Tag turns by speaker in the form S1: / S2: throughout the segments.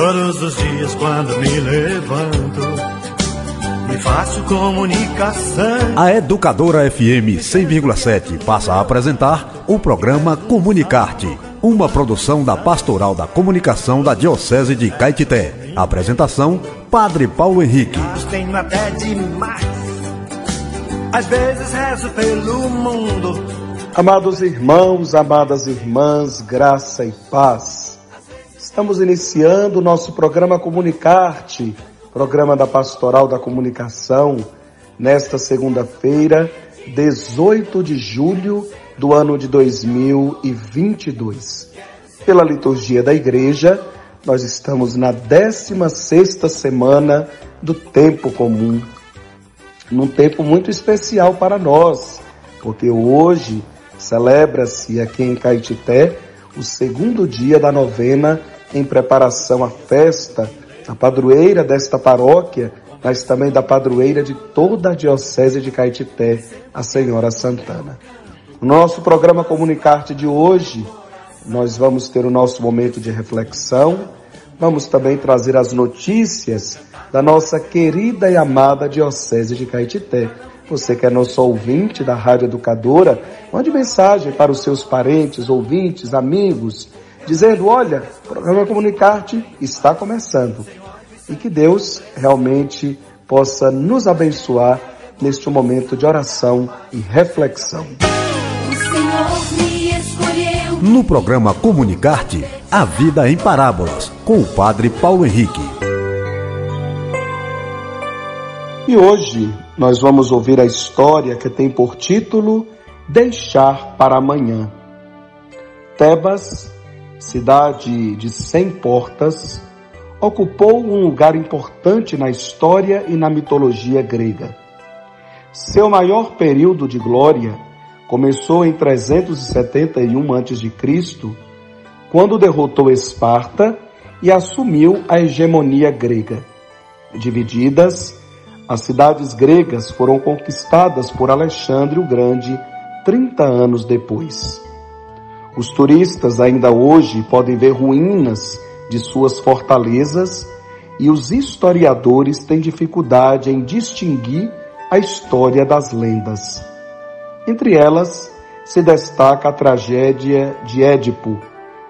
S1: Todos os dias quando me levanto, me faço comunicação.
S2: A Educadora FM 100,7 passa a apresentar o programa Comunicarte, uma produção da Pastoral da Comunicação da Diocese de Caetité. Apresentação: Padre Paulo Henrique.
S1: Tenho até demais. Às vezes rezo pelo mundo.
S3: Amados irmãos, amadas irmãs, graça e paz. Estamos iniciando o nosso programa Comunicarte, programa da Pastoral da Comunicação, nesta segunda-feira, 18 de julho do ano de 2022. Pela liturgia da igreja, nós estamos na 16ª semana do tempo comum. Num tempo muito especial para nós, porque hoje celebra-se aqui em Caetité o segundo dia da novena em preparação à festa, a padroeira desta paróquia, mas também da padroeira de toda a Diocese de Caetité, a Senhora Santana. No nosso programa Comunicarte de hoje, nós vamos ter o nosso momento de reflexão, vamos também trazer as notícias da nossa querida e amada Diocese de Caetité. Você que é nosso ouvinte da Rádio Educadora, mande mensagem para os seus parentes, ouvintes, amigos, dizendo: olha, o programa Comunicarte está começando. E que Deus realmente possa nos abençoar neste momento de oração e reflexão.
S2: No programa Comunicarte, a vida em parábolas, com o Padre Paulo Henrique.
S3: E hoje nós vamos ouvir a história que tem por título Deixar para amanhã. Tebas cidade de cem portas, ocupou um lugar importante na história e na mitologia grega. Seu maior período de glória começou em 371 a.C., quando derrotou Esparta e assumiu a hegemonia grega. Divididas, as cidades gregas foram conquistadas por Alexandre o Grande 30 anos depois. Os turistas ainda hoje podem ver ruínas de suas fortalezas e os historiadores têm dificuldade em distinguir a história das lendas. Entre elas, se destaca a tragédia de Édipo,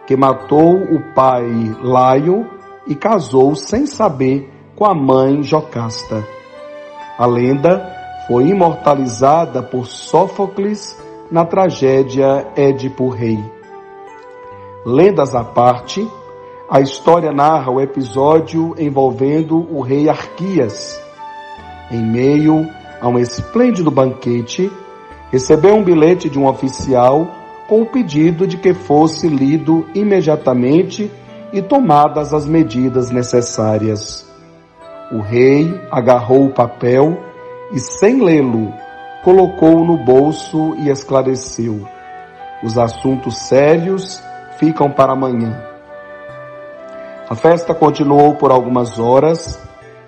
S3: que matou o pai Laio e casou sem saber com a mãe Jocasta. A lenda foi imortalizada por Sófocles na tragédia Édipo Rei. Lendas à parte, a história narra o episódio envolvendo o rei Arquias. Em meio a um esplêndido banquete, recebeu um bilhete de um oficial com o pedido de que fosse lido imediatamente e tomadas as medidas necessárias. O rei agarrou o papel e, sem lê-lo, colocou-o no bolso e esclareceu. Os assuntos sérios ficam para amanhã. A festa continuou por algumas horas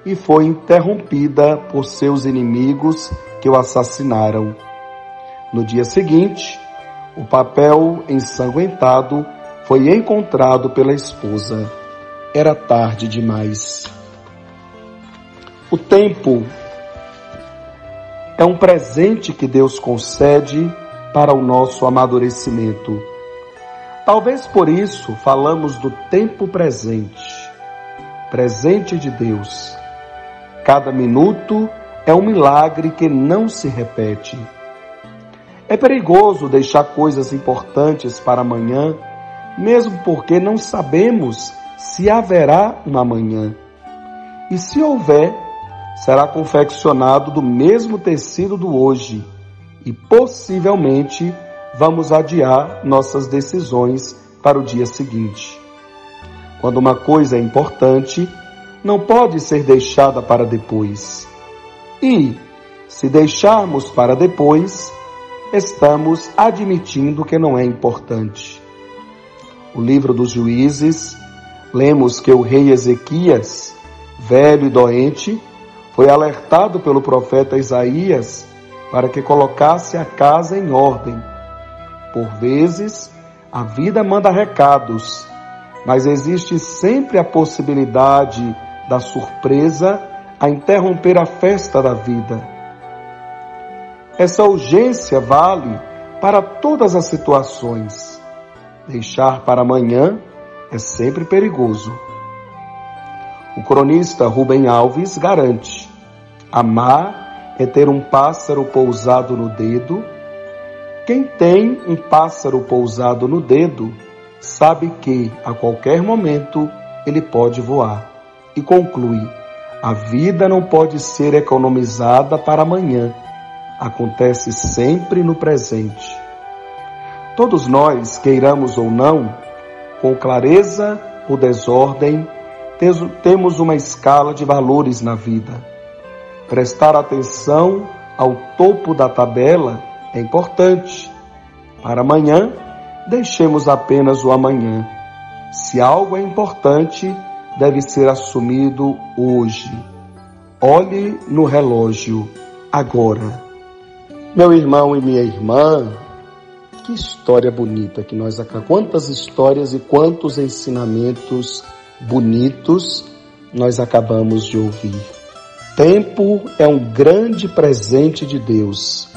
S3: e foi interrompida por seus inimigos que o assassinaram. No dia seguinte, o papel ensanguentado foi encontrado pela esposa. Era tarde demais. O tempo é um presente que Deus concede para o nosso amadurecimento. Talvez por isso falamos do tempo presente, presente de Deus. Cada minuto é um milagre que não se repete. É perigoso deixar coisas importantes para amanhã, mesmo porque não sabemos se haverá um amanhã. E se houver, será confeccionado do mesmo tecido do hoje e possivelmente vamos adiar nossas decisões para o dia seguinte. Quando uma coisa é importante, não pode ser deixada para depois. E, se deixarmos para depois, estamos admitindo que não é importante. O livro dos juízes, lemos que o rei Ezequias, velho e doente, foi alertado pelo profeta Isaías para que colocasse a casa em ordem. Por vezes, a vida manda recados, mas existe sempre a possibilidade da surpresa a interromper a festa da vida. Essa urgência vale para todas as situações. Deixar para amanhã é sempre perigoso. O cronista Rubem Alves garante: amar é ter um pássaro pousado no dedo. Quem tem um pássaro pousado no dedo sabe que a qualquer momento ele pode voar. E conclui: a vida não pode ser economizada para amanhã, acontece sempre no presente. Todos nós, queiramos ou não, com clareza ou desordem, temos uma escala de valores na vida. Prestar atenção ao topo da tabela é importante. Para amanhã, deixemos apenas o amanhã. Se algo é importante, deve ser assumido hoje. Olhe no relógio agora. Meu irmão e minha irmã, que história bonita que nós acabamos. Quantas histórias e quantos ensinamentos bonitos nós acabamos de ouvir. Tempo é um grande presente de Deus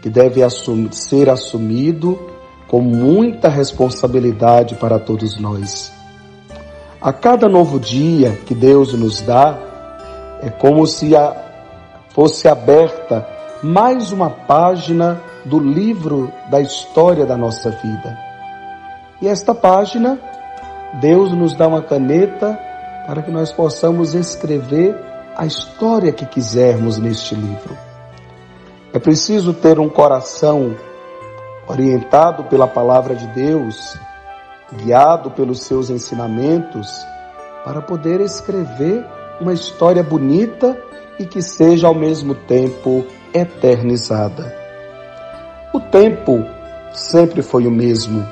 S3: que deve assumir, ser assumido com muita responsabilidade para todos nós. A cada novo dia que Deus nos dá, é como se a, fosse aberta mais uma página do livro da história da nossa vida. E esta página, Deus nos dá uma caneta para que nós possamos escrever a história que quisermos neste livro. É preciso ter um coração orientado pela palavra de Deus, guiado pelos seus ensinamentos, para poder escrever uma história bonita e que seja ao mesmo tempo eternizada. O tempo sempre foi o mesmo.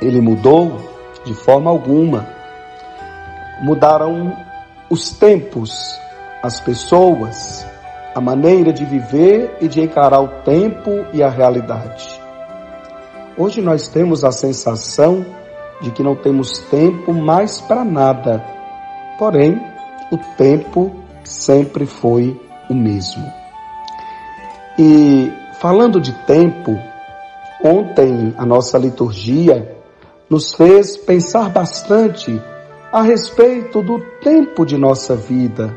S3: Ele mudou de forma alguma. Mudaram os tempos, as pessoas, a maneira de viver e de encarar o tempo e a realidade. Hoje nós temos a sensação de que não temos tempo mais para nada. Porém, o tempo sempre foi o mesmo. E falando de tempo, ontem a nossa liturgia nos fez pensar bastante a respeito do tempo de nossa vida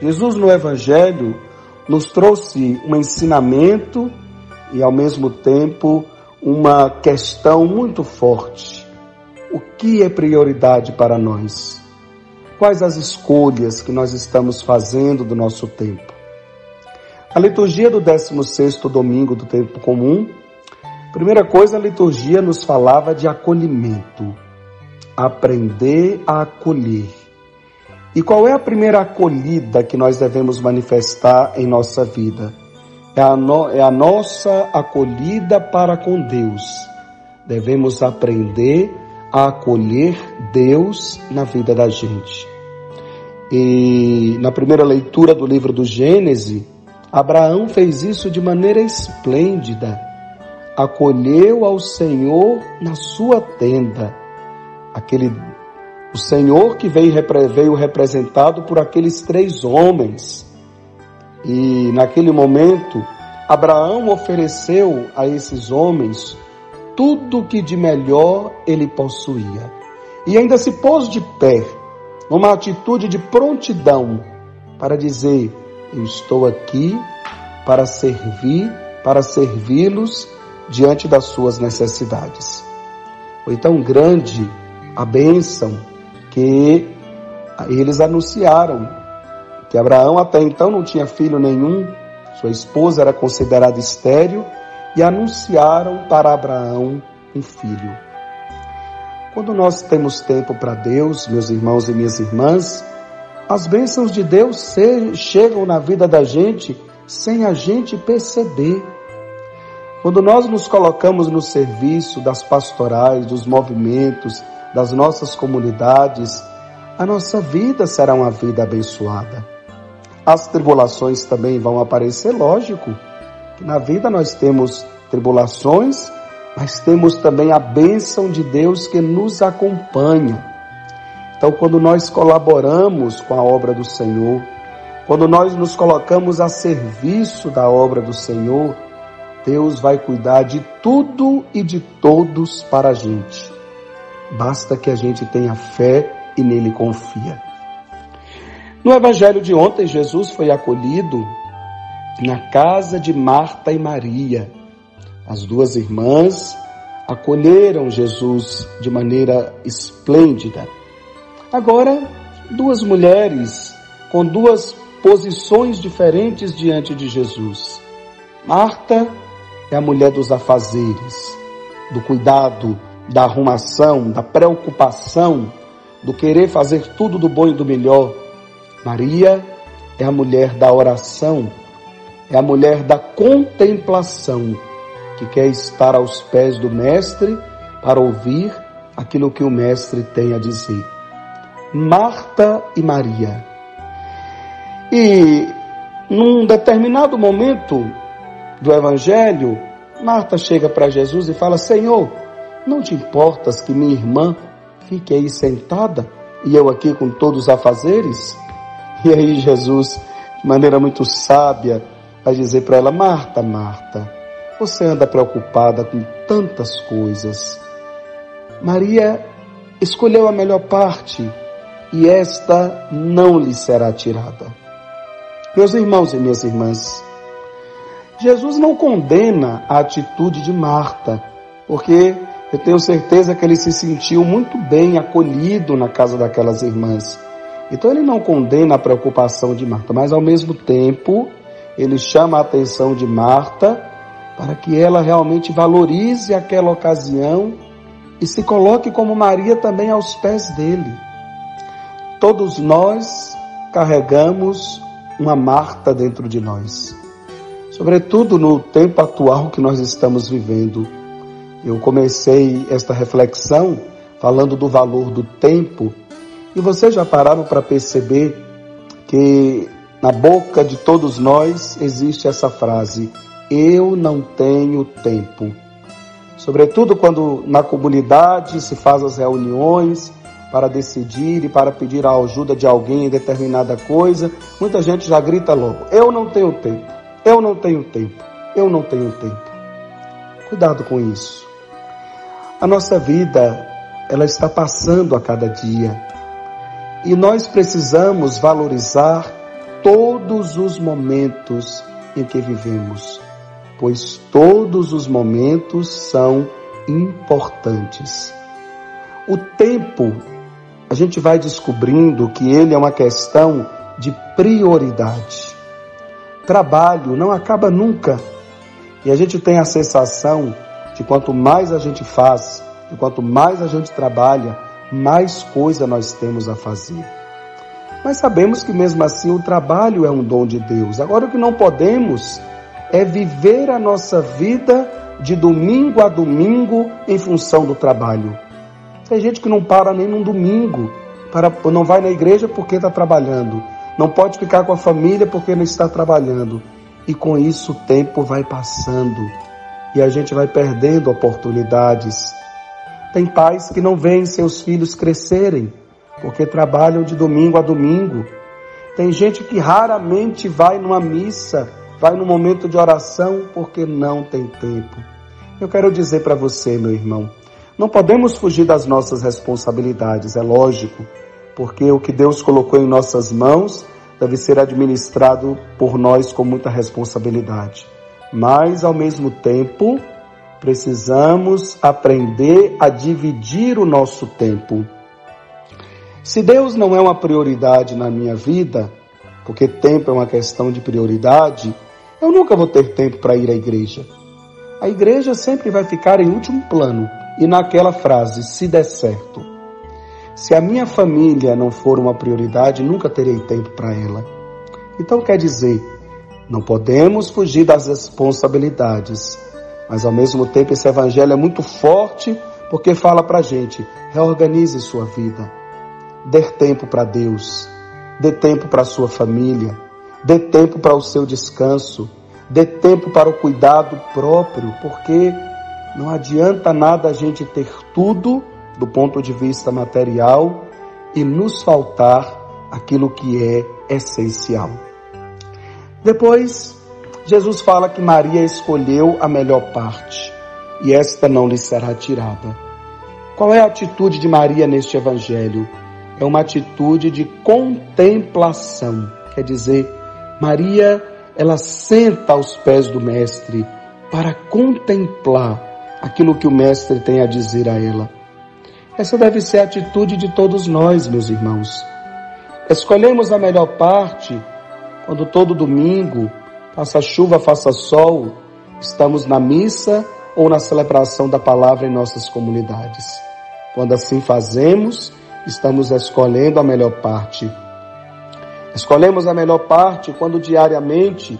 S3: Jesus no Evangelho nos trouxe um ensinamento e ao mesmo tempo uma questão muito forte. O que é prioridade para nós? Quais as escolhas que nós estamos fazendo do nosso tempo? A liturgia do 16º domingo do tempo comum, primeira coisa, a liturgia nos falava de acolhimento. Aprender a acolher. E qual é a primeira acolhida que nós devemos manifestar em nossa vida? É a, no, é a nossa acolhida para com Deus. Devemos aprender a acolher Deus na vida da gente. E na primeira leitura do livro do Gênesis, Abraão fez isso de maneira esplêndida. Acolheu ao Senhor na sua tenda, aquele o Senhor que veio, veio representado por aqueles três homens. E naquele momento, Abraão ofereceu a esses homens tudo que de melhor ele possuía. E ainda se pôs de pé, numa atitude de prontidão, para dizer: Eu estou aqui para servir, para servi-los diante das suas necessidades. Foi tão grande a bênção que eles anunciaram que Abraão até então não tinha filho nenhum, sua esposa era considerada estéril, e anunciaram para Abraão um filho. Quando nós temos tempo para Deus, meus irmãos e minhas irmãs, as bênçãos de Deus chegam na vida da gente sem a gente perceber. Quando nós nos colocamos no serviço das pastorais, dos movimentos, das nossas comunidades, a nossa vida será uma vida abençoada. As tribulações também vão aparecer, lógico, que na vida nós temos tribulações, mas temos também a bênção de Deus que nos acompanha. Então, quando nós colaboramos com a obra do Senhor, quando nós nos colocamos a serviço da obra do Senhor, Deus vai cuidar de tudo e de todos para a gente. Basta que a gente tenha fé e nele confia. No evangelho de ontem, Jesus foi acolhido na casa de Marta e Maria. As duas irmãs acolheram Jesus de maneira esplêndida. Agora, duas mulheres com duas posições diferentes diante de Jesus. Marta é a mulher dos afazeres, do cuidado, da arrumação, da preocupação, do querer fazer tudo do bom e do melhor. Maria é a mulher da oração, é a mulher da contemplação, que quer estar aos pés do Mestre para ouvir aquilo que o Mestre tem a dizer. Marta e Maria. E num determinado momento, do Evangelho, Marta chega para Jesus e fala: Senhor, não te importas que minha irmã fique aí sentada e eu aqui com todos os afazeres? E aí Jesus, de maneira muito sábia, vai dizer para ela: Marta, Marta, você anda preocupada com tantas coisas. Maria escolheu a melhor parte e esta não lhe será tirada. Meus irmãos e minhas irmãs, Jesus não condena a atitude de Marta, porque eu tenho certeza que ele se sentiu muito bem acolhido na casa daquelas irmãs. Então ele não condena a preocupação de Marta, mas ao mesmo tempo ele chama a atenção de Marta para que ela realmente valorize aquela ocasião e se coloque como Maria também aos pés dele. Todos nós carregamos uma Marta dentro de nós sobretudo no tempo atual que nós estamos vivendo. Eu comecei esta reflexão falando do valor do tempo e vocês já pararam para perceber que na boca de todos nós existe essa frase: Eu não tenho tempo. Sobretudo quando na comunidade se faz as reuniões para decidir e para pedir a ajuda de alguém em determinada coisa, muita gente já grita logo: Eu não tenho tempo. Eu não tenho tempo. Eu não tenho tempo. Cuidado com isso. A nossa vida, ela está passando a cada dia. E nós precisamos valorizar todos os momentos em que vivemos, pois todos os momentos são importantes. O tempo, a gente vai descobrindo que ele é uma questão de prioridade trabalho não acaba nunca. E a gente tem a sensação de quanto mais a gente faz, de quanto mais a gente trabalha, mais coisa nós temos a fazer. Mas sabemos que mesmo assim o trabalho é um dom de Deus. Agora o que não podemos é viver a nossa vida de domingo a domingo em função do trabalho. Tem gente que não para nem num domingo, para, não vai na igreja porque está trabalhando não pode ficar com a família porque não está trabalhando. E com isso o tempo vai passando e a gente vai perdendo oportunidades. Tem pais que não veem seus filhos crescerem porque trabalham de domingo a domingo. Tem gente que raramente vai numa missa, vai no momento de oração porque não tem tempo. Eu quero dizer para você, meu irmão, não podemos fugir das nossas responsabilidades, é lógico porque o que Deus colocou em nossas mãos deve ser administrado por nós com muita responsabilidade. Mas, ao mesmo tempo, precisamos aprender a dividir o nosso tempo. Se Deus não é uma prioridade na minha vida, porque tempo é uma questão de prioridade, eu nunca vou ter tempo para ir à igreja. A igreja sempre vai ficar em último plano e naquela frase, se der certo. Se a minha família não for uma prioridade, nunca terei tempo para ela. Então quer dizer, não podemos fugir das responsabilidades, mas ao mesmo tempo esse evangelho é muito forte porque fala para a gente: reorganize sua vida, dê tempo para Deus, dê tempo para sua família, dê tempo para o seu descanso, dê tempo para o cuidado próprio, porque Não adianta nada a gente ter tudo do ponto de vista material e nos faltar aquilo que é essencial. Depois, Jesus fala que Maria escolheu a melhor parte e esta não lhe será tirada. Qual é a atitude de Maria neste evangelho? É uma atitude de contemplação. Quer dizer, Maria, ela senta aos pés do mestre para contemplar aquilo que o mestre tem a dizer a ela. Essa deve ser a atitude de todos nós, meus irmãos. Escolhemos a melhor parte quando todo domingo, faça chuva, faça sol, estamos na missa ou na celebração da palavra em nossas comunidades. Quando assim fazemos, estamos escolhendo a melhor parte. Escolhemos a melhor parte quando diariamente,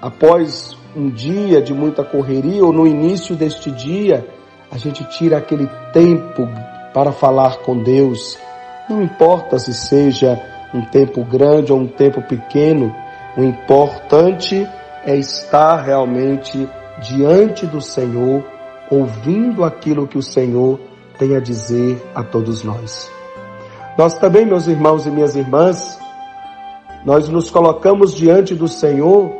S3: após um dia de muita correria ou no início deste dia, a gente tira aquele tempo para falar com Deus. Não importa se seja um tempo grande ou um tempo pequeno, o importante é estar realmente diante do Senhor, ouvindo aquilo que o Senhor tem a dizer a todos nós. Nós também, meus irmãos e minhas irmãs, nós nos colocamos diante do Senhor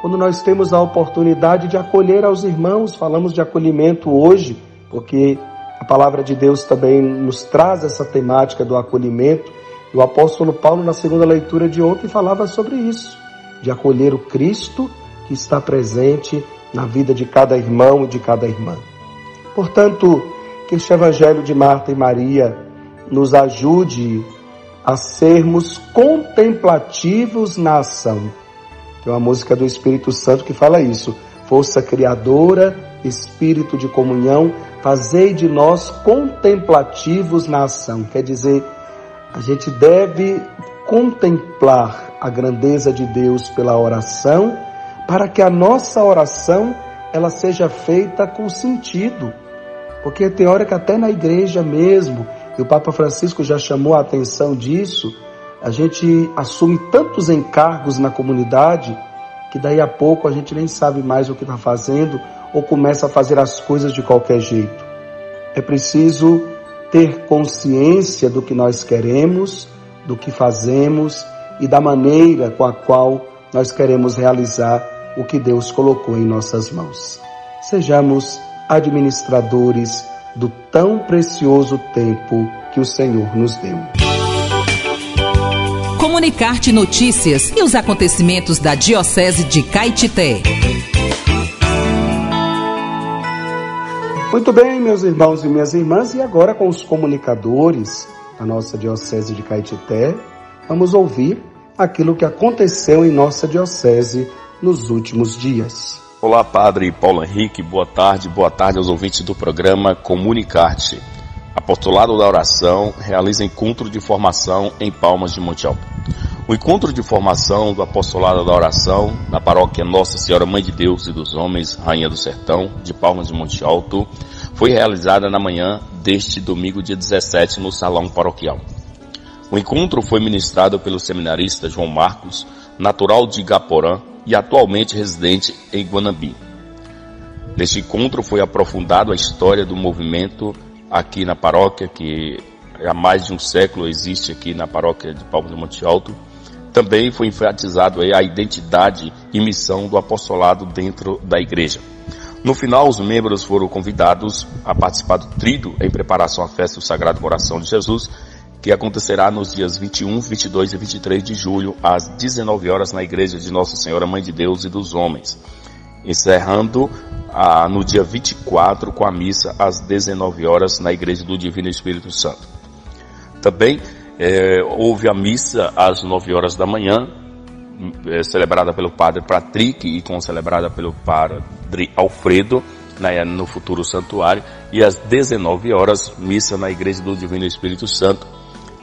S3: quando nós temos a oportunidade de acolher aos irmãos. Falamos de acolhimento hoje, porque a palavra de Deus também nos traz essa temática do acolhimento. O apóstolo Paulo, na segunda leitura de ontem, falava sobre isso, de acolher o Cristo que está presente na vida de cada irmão e de cada irmã. Portanto, que este Evangelho de Marta e Maria nos ajude a sermos contemplativos na ação. Tem uma música do Espírito Santo que fala isso. Força criadora, espírito de comunhão, fazei de nós contemplativos na ação. Quer dizer, a gente deve contemplar a grandeza de Deus pela oração, para que a nossa oração ela seja feita com sentido. Porque tem hora que até na igreja mesmo, e o Papa Francisco já chamou a atenção disso, a gente assume tantos encargos na comunidade que daí a pouco a gente nem sabe mais o que está fazendo ou começa a fazer as coisas de qualquer jeito. É preciso ter consciência do que nós queremos, do que fazemos e da maneira com a qual nós queremos realizar o que Deus colocou em nossas mãos. Sejamos administradores do tão precioso tempo que o Senhor nos deu.
S4: Comunicar-te notícias e os acontecimentos da Diocese de Caetité.
S3: Muito bem, meus irmãos e minhas irmãs, e agora com os comunicadores da nossa Diocese de Caetité, vamos ouvir aquilo que aconteceu em nossa Diocese nos últimos dias.
S5: Olá, Padre Paulo Henrique, boa tarde, boa tarde aos ouvintes do programa Comunicarte. Apostolado da Oração realiza encontro de formação em Palmas de Monte Alto. O encontro de formação do Apostolado da Oração na paróquia Nossa Senhora Mãe de Deus e dos Homens, Rainha do Sertão, de Palmas de Monte Alto, foi realizada na manhã deste domingo, dia 17, no Salão Paroquial. O encontro foi ministrado pelo seminarista João Marcos, natural de Igaporã, e atualmente residente em Guanambi. Neste encontro foi aprofundado a história do movimento aqui na paróquia, que há mais de um século existe aqui na paróquia de Palma do Monte Alto. Também foi enfatizado a identidade e missão do apostolado dentro da igreja. No final, os membros foram convidados a participar do trido em preparação à festa do Sagrado Coração de Jesus, que acontecerá nos dias 21, 22 e 23 de julho, às 19 horas, na Igreja de Nossa Senhora Mãe de Deus e dos Homens, encerrando ah, no dia 24 com a missa às 19 horas na Igreja do Divino Espírito Santo. Também eh, houve a missa às 9 horas da manhã, eh, celebrada pelo Padre Patrick e com celebrada pelo Padre Alfredo, no futuro santuário, e às 19 horas, missa na Igreja do Divino Espírito Santo,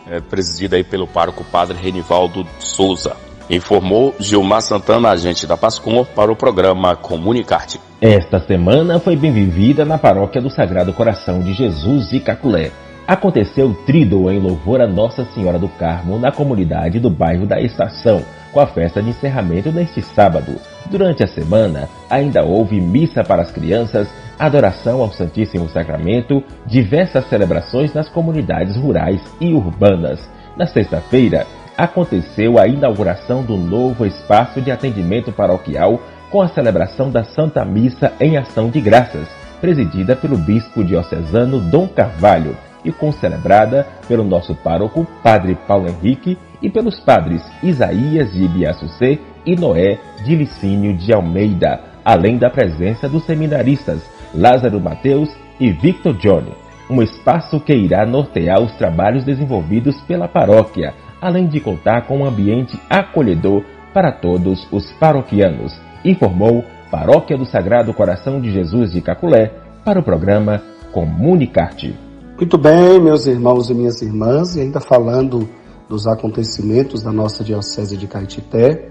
S5: é, presidida aí pelo pároco padre Renivaldo Souza. Informou Gilmar Santana, agente da Pascom, para o programa Comunicarte.
S6: Esta semana foi bem vivida na paróquia do Sagrado Coração de Jesus e Caculé. Aconteceu trido em louvor a Nossa Senhora do Carmo na comunidade do bairro da Estação, com a festa de encerramento neste sábado. Durante a semana, ainda houve missa para as crianças adoração ao Santíssimo Sacramento, diversas celebrações nas comunidades rurais e urbanas. Na sexta-feira, aconteceu a inauguração do novo espaço de atendimento paroquial com a celebração da Santa Missa em Ação de Graças, presidida pelo bispo diocesano Dom Carvalho e concelebrada pelo nosso pároco Padre Paulo Henrique e pelos padres Isaías de Ibiaçucê e Noé de Licínio de Almeida, além da presença dos seminaristas Lázaro Mateus e Victor Johnny. Um espaço que irá nortear os trabalhos desenvolvidos pela paróquia, além de contar com um ambiente acolhedor para todos os paroquianos, informou Paróquia do Sagrado Coração de Jesus de Caculé para o programa Comunicarte.
S3: Muito bem, meus irmãos e minhas irmãs, e ainda falando dos acontecimentos da nossa Diocese de Caetité,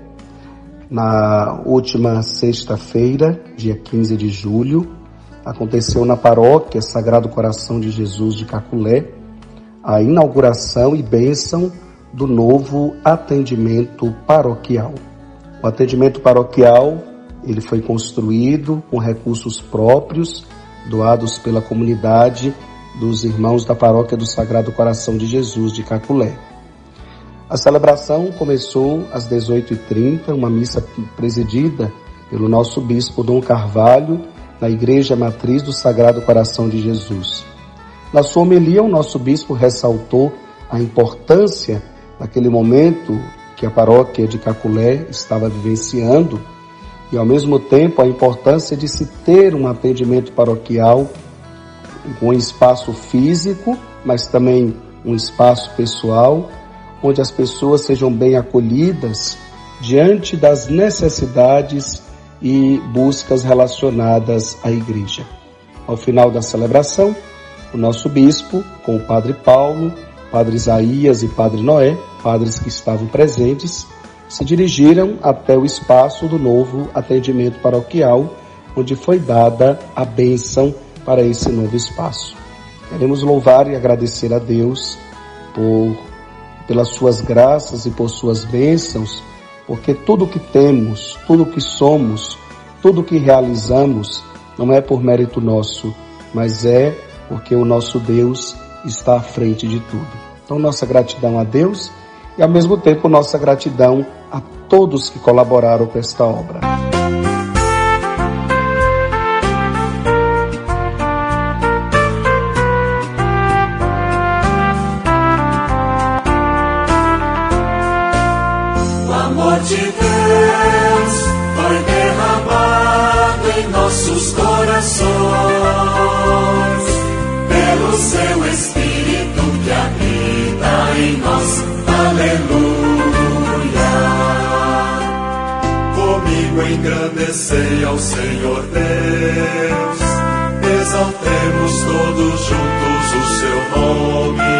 S3: na última sexta-feira, dia 15 de julho, aconteceu na paróquia Sagrado Coração de Jesus de Caculé a inauguração e bênção do novo atendimento paroquial. O atendimento paroquial ele foi construído com recursos próprios doados pela comunidade dos irmãos da paróquia do Sagrado Coração de Jesus de Caculé. A celebração começou às 18h30, uma missa presidida pelo nosso bispo Dom Carvalho, na Igreja Matriz do Sagrado Coração de Jesus. Na sua homilia, o nosso bispo ressaltou a importância naquele momento que a paróquia de Caculé estava vivenciando e, ao mesmo tempo, a importância de se ter um atendimento paroquial com um espaço físico, mas também um espaço pessoal, onde as pessoas sejam bem acolhidas diante das necessidades e buscas relacionadas à igreja. Ao final da celebração, o nosso bispo, com o padre Paulo, Padre Isaías e Padre Noé, padres que estavam presentes, se dirigiram até o espaço do novo atendimento paroquial, onde foi dada a bênção para esse novo espaço. Queremos louvar e agradecer a Deus por pelas suas graças e por suas bênçãos, porque tudo que temos, tudo que somos, tudo que realizamos não é por mérito nosso, mas é porque o nosso Deus está à frente de tudo. Então, nossa gratidão a Deus e, ao mesmo tempo, nossa gratidão a todos que colaboraram com esta obra.
S7: Engrandecei ao Senhor Deus, exaltemos todos juntos o seu nome.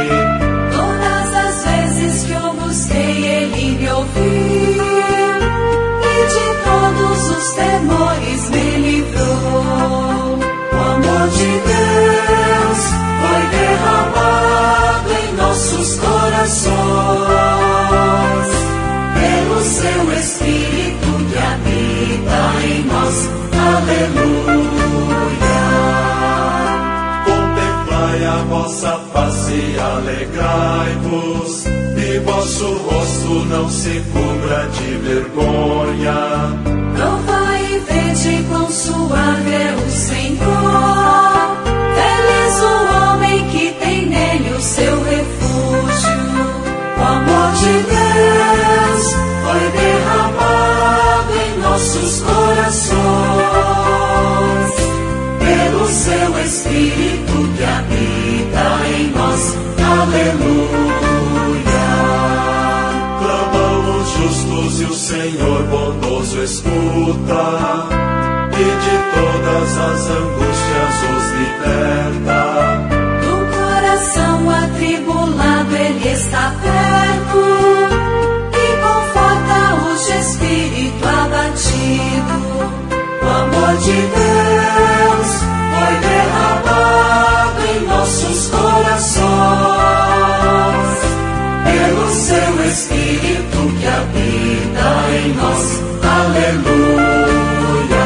S8: Todas as vezes que eu busquei, ele me ouviu e de todos os temores me livrou.
S7: O amor de Deus foi derramado em nossos corações pelo seu Espírito Aleluia. Contemplai a vossa face e alegrai-vos, e vosso rosto não se cubra de vergonha.
S8: Provai e vede quão suave o Senhor
S7: bondoso escuta e de todas as angústias os liberta.
S8: Do coração atribulado ele está perto e conforta os de espírito abatido.
S7: O amor de Deus Aleluia.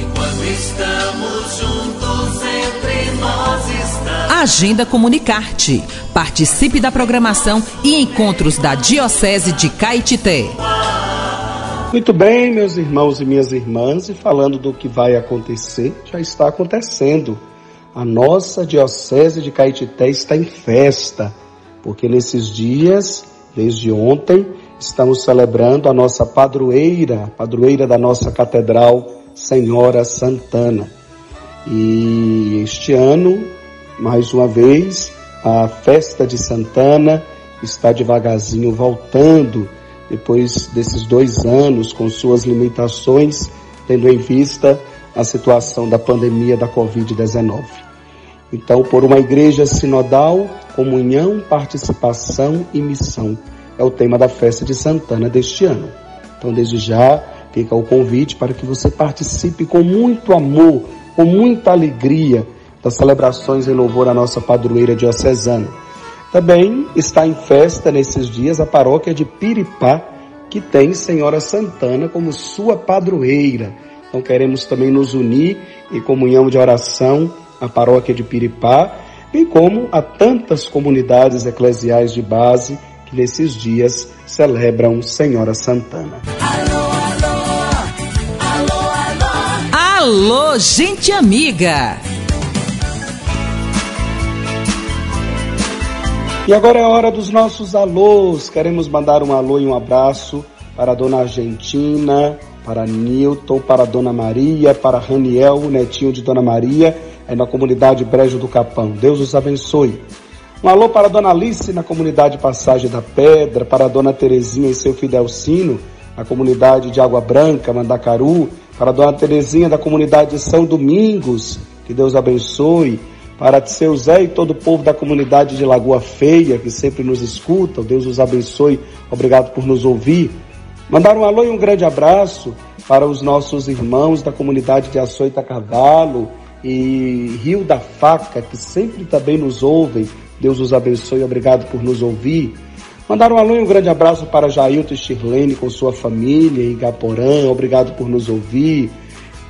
S7: Enquanto estamos juntos entre nós estamos.
S4: Agenda Comunicarte. Participe da programação e encontros da Diocese de Caetité.
S3: Muito bem, meus irmãos e minhas irmãs, e falando do que vai acontecer, já está acontecendo. A nossa Diocese de Caetité está em festa, porque nesses dias desde ontem, estamos celebrando a nossa padroeira, padroeira da nossa catedral, Senhora Santana. E este ano, mais uma vez, a festa de Santana está devagarzinho voltando, depois desses dois anos, com suas limitações, tendo em vista a situação da pandemia da Covid-19. Então, por uma igreja sinodal, comunhão, participação e missão é o tema da festa de Santana deste ano. Então, desde já, fica o convite para que você participe com muito amor, com muita alegria das celebrações em louvor à nossa padroeira diocesana. Também está em festa nesses dias a paróquia de Piripá, que tem Senhora Santana como sua padroeira. Então queremos também nos unir em comunhão de oração à paróquia de Piripá, bem como a tantas comunidades eclesiais de base que nesses dias celebram Senhora Santana.
S4: Alô, gente amiga!
S3: E agora é a hora dos nossos alôs. Queremos mandar um alô e um abraço para a dona Argentina, para Newton, para a dona Maria, para Raniel, o netinho de dona Maria, é na comunidade Brejo do Capão. Deus os abençoe. Um alô para a dona Alice, na comunidade Passagem da Pedra, para a dona Terezinha e seu Fidelcino, na comunidade de Água Branca, Mandacaru, para a dona Terezinha da comunidade de São Domingos, que Deus abençoe, para seu Zé e todo o povo da comunidade de Lagoa Feia, que sempre nos escuta, Deus os abençoe, obrigado por nos ouvir. Mandar um alô e um grande abraço para os nossos irmãos da comunidade de Açoita Cavalo e Rio da Faca, que sempre também nos ouvem, Deus os abençoe, obrigado por nos ouvir. Mandar um alô e um grande abraço para Jailton e Shirlene com sua família em Gaporã, obrigado por nos ouvir.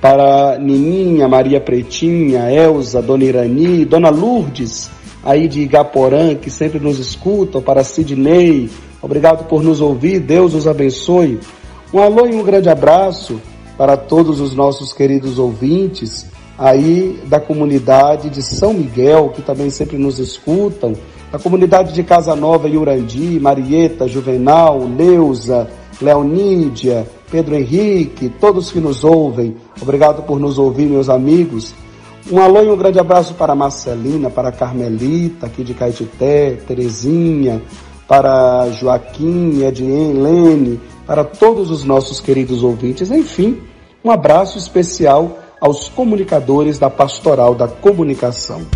S3: Para Nininha, Maria Pretinha, Elza, Dona Irani, Dona Lourdes, aí de Igaporã, que sempre nos escutam, para Sidney, obrigado por nos ouvir, Deus os abençoe. Um alô e um grande abraço para todos os nossos queridos ouvintes aí da comunidade de São Miguel, que também sempre nos escutam, a comunidade de Casa Nova e Urandi, Marieta, Juvenal, Neuza, Leonídia, Pedro Henrique, todos que nos ouvem, obrigado por nos ouvir, meus amigos. Um alô e um grande abraço para Marcelina, para Carmelita, aqui de Caetité, Terezinha, para Joaquim, Edilene, para todos os nossos queridos ouvintes. Enfim, um abraço especial aos comunicadores da Pastoral da Comunicação.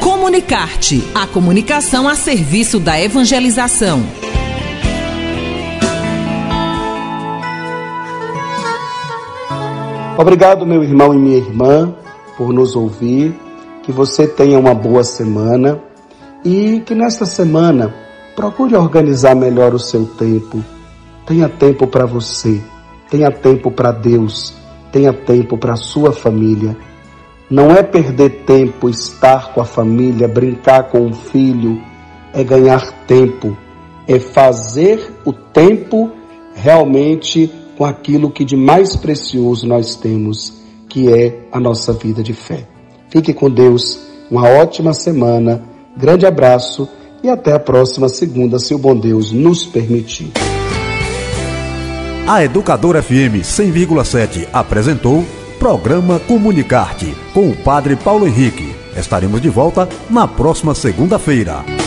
S4: Comunicarte, a comunicação a serviço da evangelização.
S3: Obrigado, meu irmão e minha irmã, por nos ouvir. Que você tenha uma boa semana e que nesta semana procure organizar melhor o seu tempo. Tenha tempo para você, tenha tempo para Deus, tenha tempo para a sua família. Não é perder tempo estar com a família, brincar com o filho, é ganhar tempo, é fazer o tempo realmente com aquilo que de mais precioso nós temos, que é a nossa vida de fé. Fique com Deus, uma ótima semana, grande abraço e até a próxima segunda, se o bom Deus nos permitir.
S2: A Educadora FM 100,7 apresentou Programa Comunicarte com o Padre Paulo Henrique. Estaremos de volta na próxima segunda-feira.